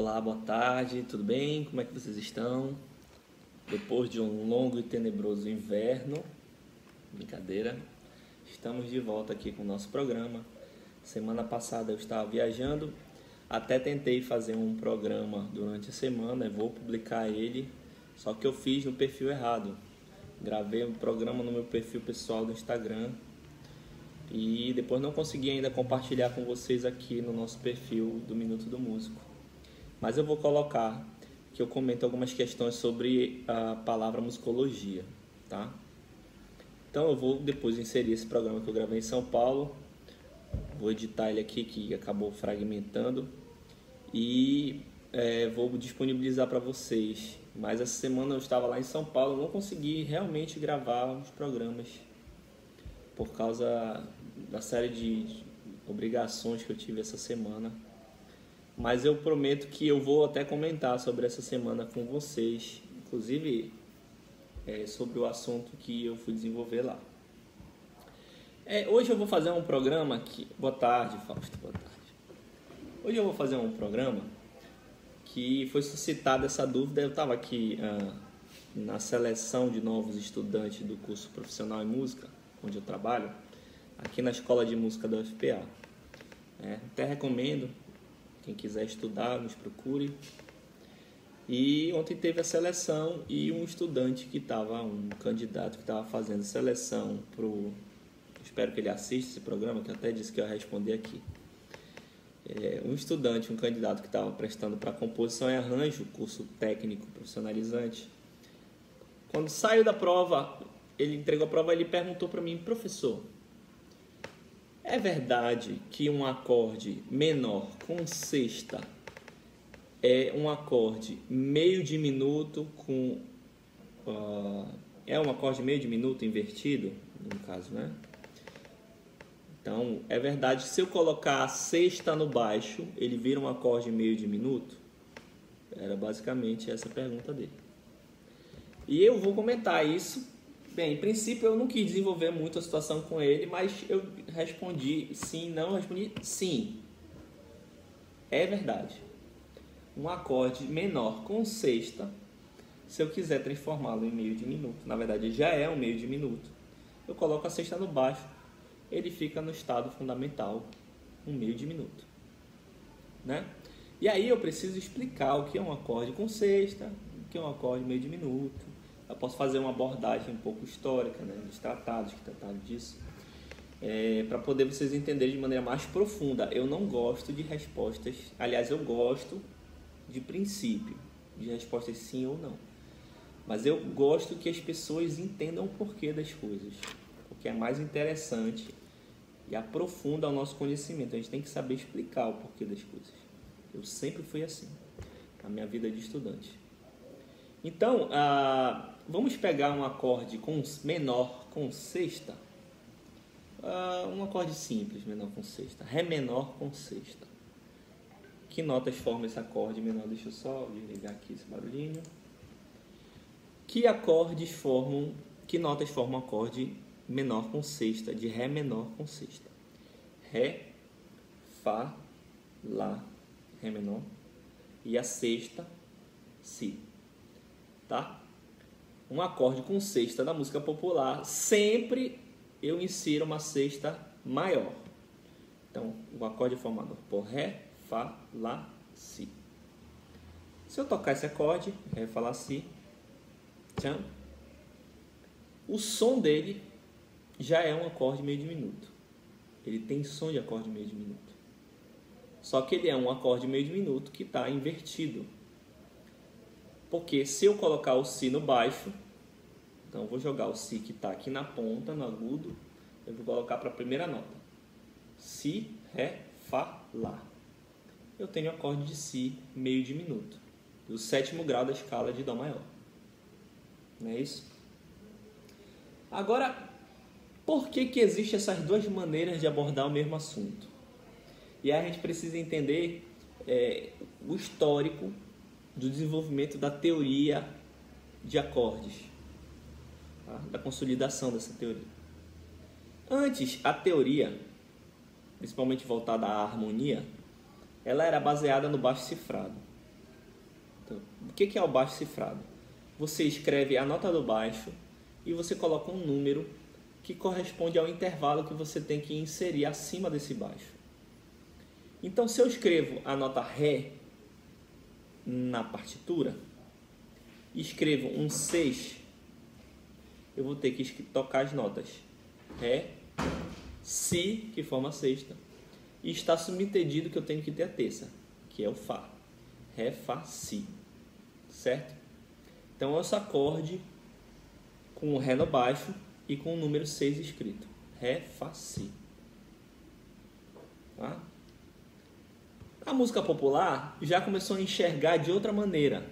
Olá, boa tarde, tudo bem? Como é que vocês estão? Depois de um longo e tenebroso inverno, brincadeira, estamos de volta aqui com o nosso programa. Semana passada eu estava viajando, até tentei fazer um programa durante a semana, vou publicar ele, só que eu fiz no perfil errado. Gravei um programa no meu perfil pessoal do Instagram e depois não consegui ainda compartilhar com vocês aqui no nosso perfil do Minuto do Músico. Mas eu vou colocar que eu comento algumas questões sobre a palavra musicologia, tá? Então eu vou depois inserir esse programa que eu gravei em São Paulo, vou editar ele aqui que acabou fragmentando e é, vou disponibilizar para vocês. Mas essa semana eu estava lá em São Paulo, não consegui realmente gravar os programas por causa da série de obrigações que eu tive essa semana. Mas eu prometo que eu vou até comentar sobre essa semana com vocês, inclusive é, sobre o assunto que eu fui desenvolver lá. É, hoje eu vou fazer um programa que. Boa tarde, Fausto, boa tarde. Hoje eu vou fazer um programa que foi suscitada essa dúvida. Eu estava aqui ah, na seleção de novos estudantes do curso profissional em música, onde eu trabalho aqui na Escola de Música da UFPA. É, até recomendo, quem quiser estudar, nos procure. E ontem teve a seleção e um estudante que estava, um candidato que estava fazendo seleção para. Espero que ele assista esse programa, que até disse que ia responder aqui. É, um estudante, um candidato que estava prestando para composição e arranjo, curso técnico profissionalizante. Quando saiu da prova, ele entregou a prova e ele perguntou para mim, professor, é verdade que um acorde menor com sexta é um acorde meio diminuto com. Uh, é um acorde meio diminuto invertido, no caso, né? Então, é verdade que se eu colocar a sexta no baixo, ele vira um acorde meio diminuto? Era basicamente essa a pergunta dele. E eu vou comentar isso Bem, em princípio eu não quis desenvolver muito a situação com ele, mas eu respondi sim, não, respondi sim. É verdade. Um acorde menor com sexta, se eu quiser transformá-lo em meio diminuto, na verdade já é um meio diminuto, eu coloco a sexta no baixo, ele fica no estado fundamental, um meio diminuto. Né? E aí eu preciso explicar o que é um acorde com sexta, o que é um acorde meio diminuto, eu posso fazer uma abordagem um pouco histórica, né, dos tratados que trataram disso, é, para poder vocês entenderem de maneira mais profunda. Eu não gosto de respostas, aliás, eu gosto de princípio, de respostas sim ou não. Mas eu gosto que as pessoas entendam o porquê das coisas, porque é mais interessante e aprofunda o nosso conhecimento. A gente tem que saber explicar o porquê das coisas. Eu sempre fui assim, na minha vida de estudante. Então, ah, vamos pegar um acorde com menor com sexta. Ah, um acorde simples, menor com sexta. Ré menor com sexta. Que notas formam esse acorde menor? Deixa eu só desligar aqui esse barulhinho. Que acordes formam, que notas formam acorde menor com sexta, de Ré menor com sexta? Ré, Fá, Lá, Ré menor. E a sexta, Si tá? Um acorde com sexta da música popular, sempre eu insiro uma sexta maior. Então, o acorde é formado por Ré, Fá, Lá, Si. Se eu tocar esse acorde, Ré, Fá, Lá, Si, tchan, o som dele já é um acorde meio diminuto. Ele tem som de acorde meio diminuto. Só que ele é um acorde meio diminuto que está invertido. Porque se eu colocar o Si no baixo, então vou jogar o Si que está aqui na ponta, no agudo, eu vou colocar para a primeira nota. Si, Ré, Fá, Lá. Eu tenho o acorde de Si meio diminuto, do sétimo grau da escala de Dó maior. Não é isso? Agora, por que, que existem essas duas maneiras de abordar o mesmo assunto? E aí a gente precisa entender é, o histórico do desenvolvimento da teoria de acordes, tá? da consolidação dessa teoria. Antes, a teoria, principalmente voltada à harmonia, ela era baseada no baixo cifrado. Então, o que é o baixo cifrado? Você escreve a nota do baixo e você coloca um número que corresponde ao intervalo que você tem que inserir acima desse baixo. Então, se eu escrevo a nota Ré na partitura, escrevo um 6, eu vou ter que tocar as notas Ré, Si, que forma a sexta, e está subentendido que eu tenho que ter a terça, que é o Fá. Ré, Fá, Si. Certo? Então, esse acorde com o Ré no baixo e com o número 6 escrito. Ré, Fá, Si. Tá? A música popular já começou a enxergar de outra maneira,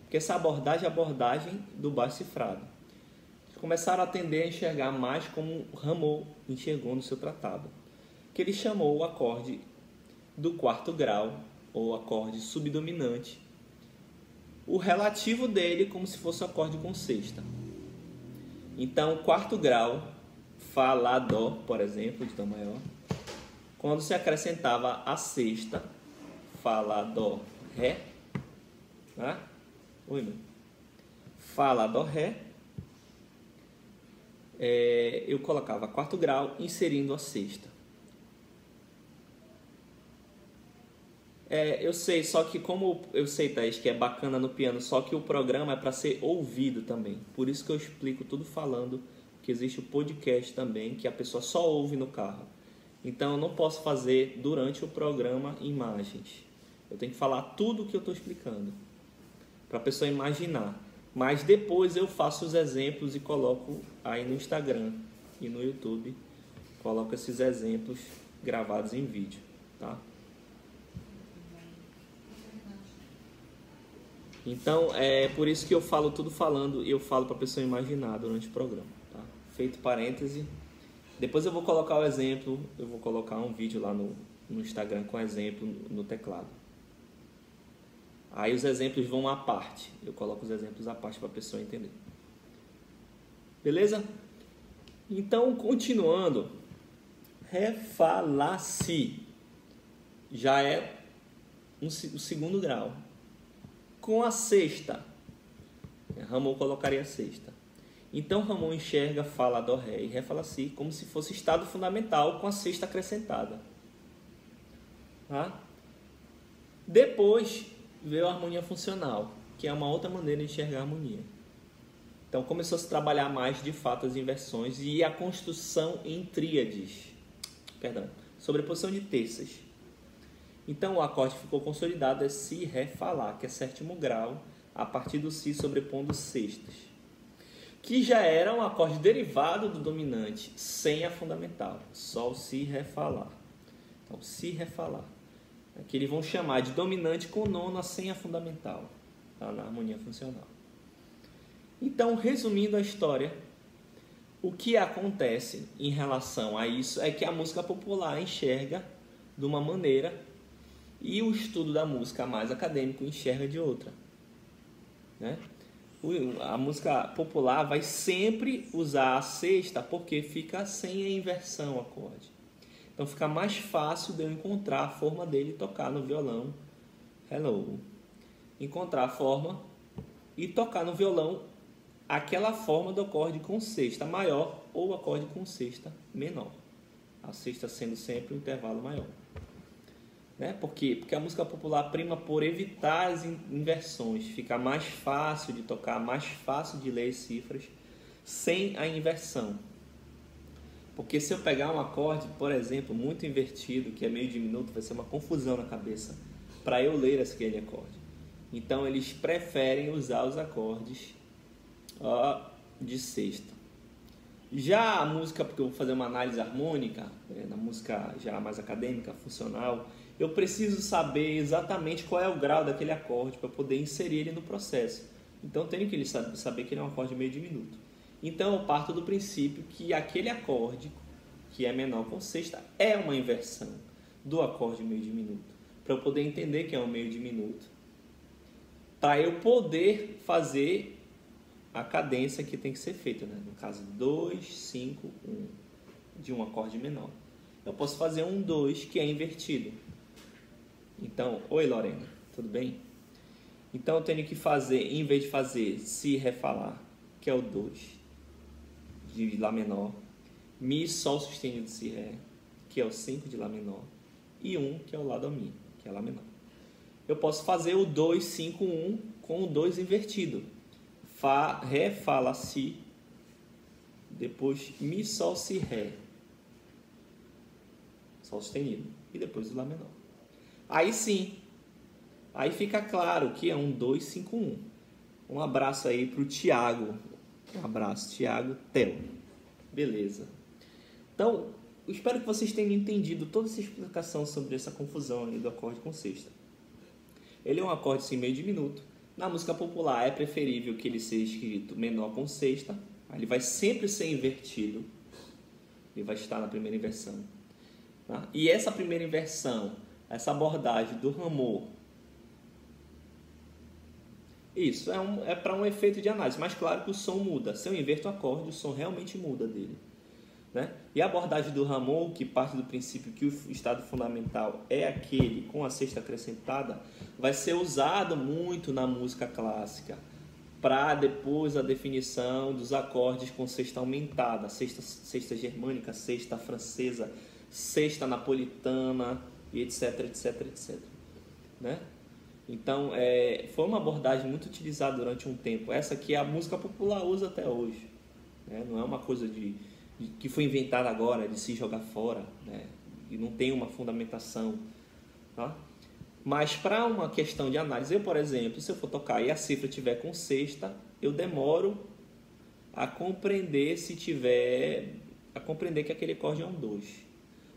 porque essa abordagem é a abordagem do baixo cifrado. Começaram a tender a enxergar mais como Rameau enxergou no seu tratado, que ele chamou o acorde do quarto grau, ou acorde subdominante, o relativo dele como se fosse o acorde com sexta. Então, quarto grau, Fá, Lá, Dó, por exemplo, de Dó maior, quando se acrescentava a sexta, Fá, Lá, Dó, Ré, né? Oi, meu. Fá, Lá, Dó, Ré, é, eu colocava quarto grau inserindo a sexta. É, eu sei, só que como eu sei, Thaís, que é bacana no piano, só que o programa é para ser ouvido também. Por isso que eu explico tudo falando que existe o podcast também, que a pessoa só ouve no carro. Então eu não posso fazer durante o programa imagens. Eu tenho que falar tudo o que eu estou explicando para a pessoa imaginar. Mas depois eu faço os exemplos e coloco aí no Instagram e no YouTube. Coloco esses exemplos gravados em vídeo, tá? Então, é por isso que eu falo tudo falando e eu falo para a pessoa imaginar durante o programa. Tá? Feito parêntese. Depois eu vou colocar o exemplo, eu vou colocar um vídeo lá no, no Instagram com exemplo no teclado. Aí os exemplos vão à parte. Eu coloco os exemplos à parte para a pessoa entender. Beleza? Então, continuando. Refalasse já é um, o segundo grau com a sexta. Ramon colocaria a sexta. Então Ramon enxerga Fala Dó Ré e Ré Fala Si como se fosse estado fundamental com a sexta acrescentada. Tá? Depois veio a harmonia funcional, que é uma outra maneira de enxergar a harmonia. Então começou a se trabalhar mais de fato as inversões e a construção em tríades. Perdão, sobreposição de terças. Então o acorde ficou consolidado é Si, Ré, Lá, que é sétimo grau, a partir do Si sobrepondo sextas. Que já era um acorde derivado do dominante, sem a fundamental. Sol, Si, Ré, Fá, Lá. Então, Si, Lá. Que eles vão chamar de dominante com nona sem a fundamental, tá? na harmonia funcional. Então, resumindo a história, o que acontece em relação a isso é que a música popular enxerga de uma maneira e o estudo da música mais acadêmico enxerga de outra. Né? A música popular vai sempre usar a sexta porque fica sem a inversão acorde. Então fica mais fácil de eu encontrar a forma dele tocar no violão. Hello. Encontrar a forma e tocar no violão aquela forma do acorde com sexta maior ou acorde com sexta menor. A sexta sendo sempre o intervalo maior. Né? Por quê? Porque a música popular prima por evitar as inversões, fica mais fácil de tocar, mais fácil de ler as cifras sem a inversão. Porque se eu pegar um acorde, por exemplo, muito invertido, que é meio diminuto, vai ser uma confusão na cabeça para eu ler aquele acorde. Então eles preferem usar os acordes ó, de sexta. Já a música, porque eu vou fazer uma análise harmônica, né, na música já mais acadêmica, funcional, eu preciso saber exatamente qual é o grau daquele acorde para poder inserir ele no processo. Então eu tenho que saber que ele é um acorde meio diminuto. Então eu parto do princípio que aquele acorde que é menor com sexta é uma inversão do acorde meio diminuto, para eu poder entender que é um meio diminuto. Para eu poder fazer a cadência que tem que ser feita, né? no caso 2, 5, 1, de um acorde menor. Eu posso fazer um 2 que é invertido. Então, oi Lorena, tudo bem? Então eu tenho que fazer, em vez de fazer si, ré, falar, que é o 2, de Lá menor, Mi, Sol sustenido Si, Ré, que é o 5 de Lá menor, e 1, um, que é o Lá do Mi, que é Lá menor. Eu posso fazer o 2, 5, 1 com o 2 invertido. Fá, Ré, Fá, Lá, Si, depois Mi, Sol, Si, Ré. Sol sustenido. E depois o Lá menor. Aí sim, aí fica claro que é um 2, 5, 1. Um abraço aí para o Tiago. Um abraço, Tiago Tel. Beleza. Então, espero que vocês tenham entendido toda essa explicação sobre essa confusão do acorde com sexta. Ele é um acorde sem meio diminuto. Na música popular é preferível que ele seja escrito menor com sexta. Ele vai sempre ser invertido. Ele vai estar na primeira inversão. Tá? E essa primeira inversão, essa abordagem do ramor, isso é, um, é para um efeito de análise. Mas claro que o som muda. Se eu inverto o acorde, o som realmente muda dele. Né? E a abordagem do Ramon, que parte do princípio que o estado fundamental é aquele com a sexta acrescentada, vai ser usado muito na música clássica para depois a definição dos acordes com sexta aumentada, sexta, sexta germânica, sexta francesa, sexta napolitana e etc, etc, etc. Né? Então, é, foi uma abordagem muito utilizada durante um tempo. Essa que a música popular usa até hoje. Né? Não é uma coisa de que foi inventada agora de se jogar fora, né? e não tem uma fundamentação. Tá? Mas para uma questão de análise, eu, por exemplo, se eu for tocar e a cifra tiver com sexta, eu demoro a compreender se tiver a compreender que aquele acorde é um 2.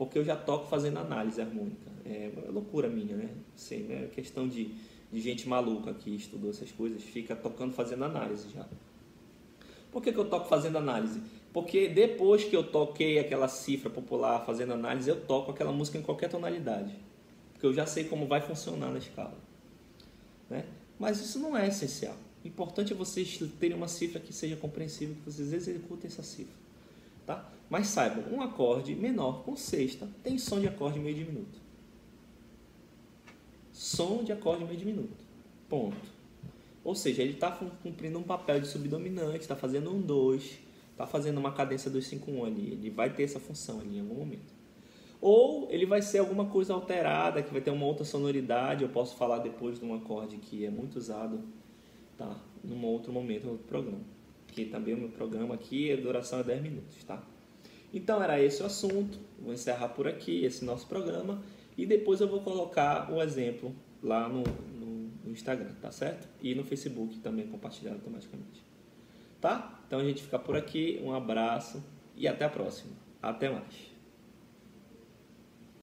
Porque eu já toco fazendo análise harmônica. É loucura minha, né? Assim, é questão de, de gente maluca que estudou essas coisas, fica tocando fazendo análise já. Por que, que eu toco fazendo análise? Porque depois que eu toquei aquela cifra popular fazendo análise, eu toco aquela música em qualquer tonalidade. Porque eu já sei como vai funcionar na escala. Né? Mas isso não é essencial. O importante é vocês terem uma cifra que seja compreensível, que vocês executem essa cifra. Tá? Mas saibam, um acorde menor com sexta tem som de acorde meio diminuto. Som de acorde meio diminuto. Ponto. Ou seja, ele está cumprindo um papel de subdominante, está fazendo um 2 está fazendo uma cadência 251 ali, ele vai ter essa função ali em algum momento. Ou ele vai ser alguma coisa alterada, que vai ter uma outra sonoridade, eu posso falar depois de um acorde que é muito usado, tá? Num outro momento, no outro programa. Que também o meu programa aqui, a duração é 10 minutos, tá? Então era esse o assunto, vou encerrar por aqui esse nosso programa e depois eu vou colocar o exemplo lá no, no, no Instagram, tá certo? E no Facebook também compartilhado automaticamente. Tá? Então a gente fica por aqui. Um abraço e até a próxima. Até mais.